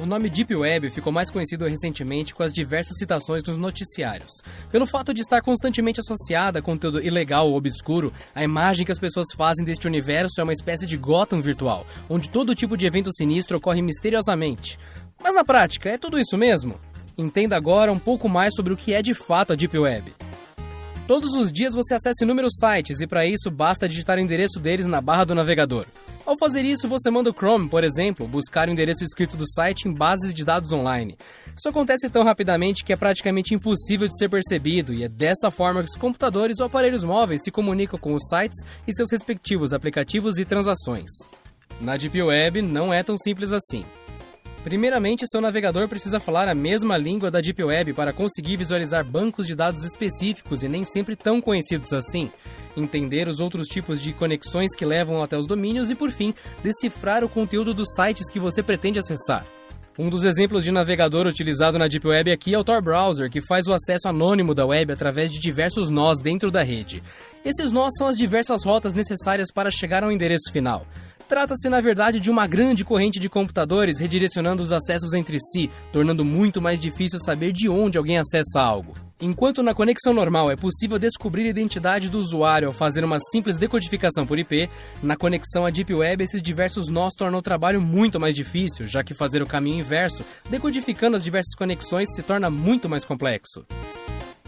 O nome Deep Web ficou mais conhecido recentemente com as diversas citações nos noticiários. Pelo fato de estar constantemente associada a conteúdo ilegal ou obscuro, a imagem que as pessoas fazem deste universo é uma espécie de Gotham virtual, onde todo tipo de evento sinistro ocorre misteriosamente. Mas na prática, é tudo isso mesmo? Entenda agora um pouco mais sobre o que é de fato a Deep Web. Todos os dias você acessa inúmeros sites e para isso basta digitar o endereço deles na barra do navegador. Ao fazer isso, você manda o Chrome, por exemplo, buscar o endereço escrito do site em bases de dados online. Isso acontece tão rapidamente que é praticamente impossível de ser percebido, e é dessa forma que os computadores ou aparelhos móveis se comunicam com os sites e seus respectivos aplicativos e transações. Na Deep Web não é tão simples assim. Primeiramente, seu navegador precisa falar a mesma língua da Deep Web para conseguir visualizar bancos de dados específicos e nem sempre tão conhecidos assim, entender os outros tipos de conexões que levam até os domínios e, por fim, decifrar o conteúdo dos sites que você pretende acessar. Um dos exemplos de navegador utilizado na Deep Web aqui é o Tor Browser, que faz o acesso anônimo da web através de diversos nós dentro da rede. Esses nós são as diversas rotas necessárias para chegar ao endereço final. Trata-se, na verdade, de uma grande corrente de computadores redirecionando os acessos entre si, tornando muito mais difícil saber de onde alguém acessa algo. Enquanto na conexão normal é possível descobrir a identidade do usuário ao fazer uma simples decodificação por IP, na conexão à Deep Web esses diversos nós tornam o trabalho muito mais difícil, já que fazer o caminho inverso, decodificando as diversas conexões, se torna muito mais complexo.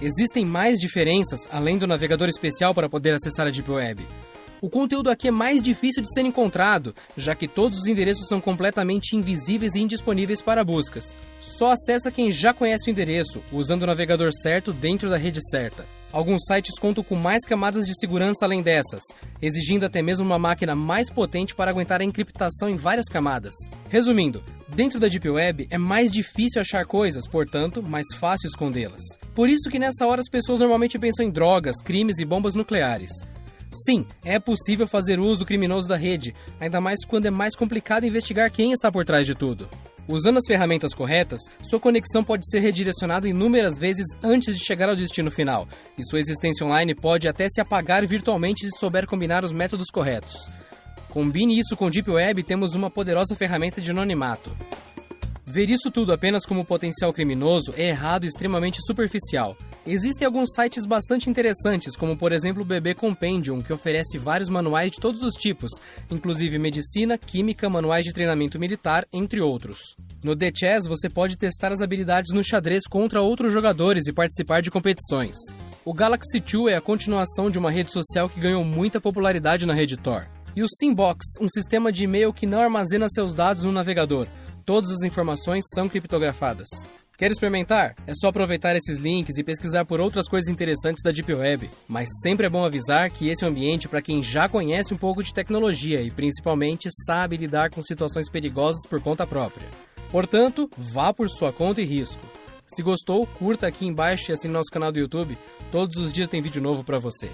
Existem mais diferenças além do navegador especial para poder acessar a Deep Web. O conteúdo aqui é mais difícil de ser encontrado, já que todos os endereços são completamente invisíveis e indisponíveis para buscas. Só acessa quem já conhece o endereço, usando o navegador certo dentro da rede certa. Alguns sites contam com mais camadas de segurança além dessas, exigindo até mesmo uma máquina mais potente para aguentar a encriptação em várias camadas. Resumindo, dentro da Deep Web é mais difícil achar coisas, portanto, mais fácil escondê-las. Por isso que nessa hora as pessoas normalmente pensam em drogas, crimes e bombas nucleares. Sim, é possível fazer uso criminoso da rede, ainda mais quando é mais complicado investigar quem está por trás de tudo. Usando as ferramentas corretas, sua conexão pode ser redirecionada inúmeras vezes antes de chegar ao destino final, e sua existência online pode até se apagar virtualmente se souber combinar os métodos corretos. Combine isso com Deep Web e temos uma poderosa ferramenta de anonimato. Ver isso tudo apenas como potencial criminoso é errado e extremamente superficial. Existem alguns sites bastante interessantes, como por exemplo o BB Compendium, que oferece vários manuais de todos os tipos, inclusive medicina, química, manuais de treinamento militar, entre outros. No The Chess você pode testar as habilidades no xadrez contra outros jogadores e participar de competições. O Galaxy 2 é a continuação de uma rede social que ganhou muita popularidade na rede Tor. E o Simbox, um sistema de e-mail que não armazena seus dados no navegador, Todas as informações são criptografadas. Quer experimentar? É só aproveitar esses links e pesquisar por outras coisas interessantes da Deep Web. Mas sempre é bom avisar que esse é um ambiente para quem já conhece um pouco de tecnologia e principalmente sabe lidar com situações perigosas por conta própria. Portanto, vá por sua conta e risco. Se gostou, curta aqui embaixo e assine nosso canal do YouTube. Todos os dias tem vídeo novo para você.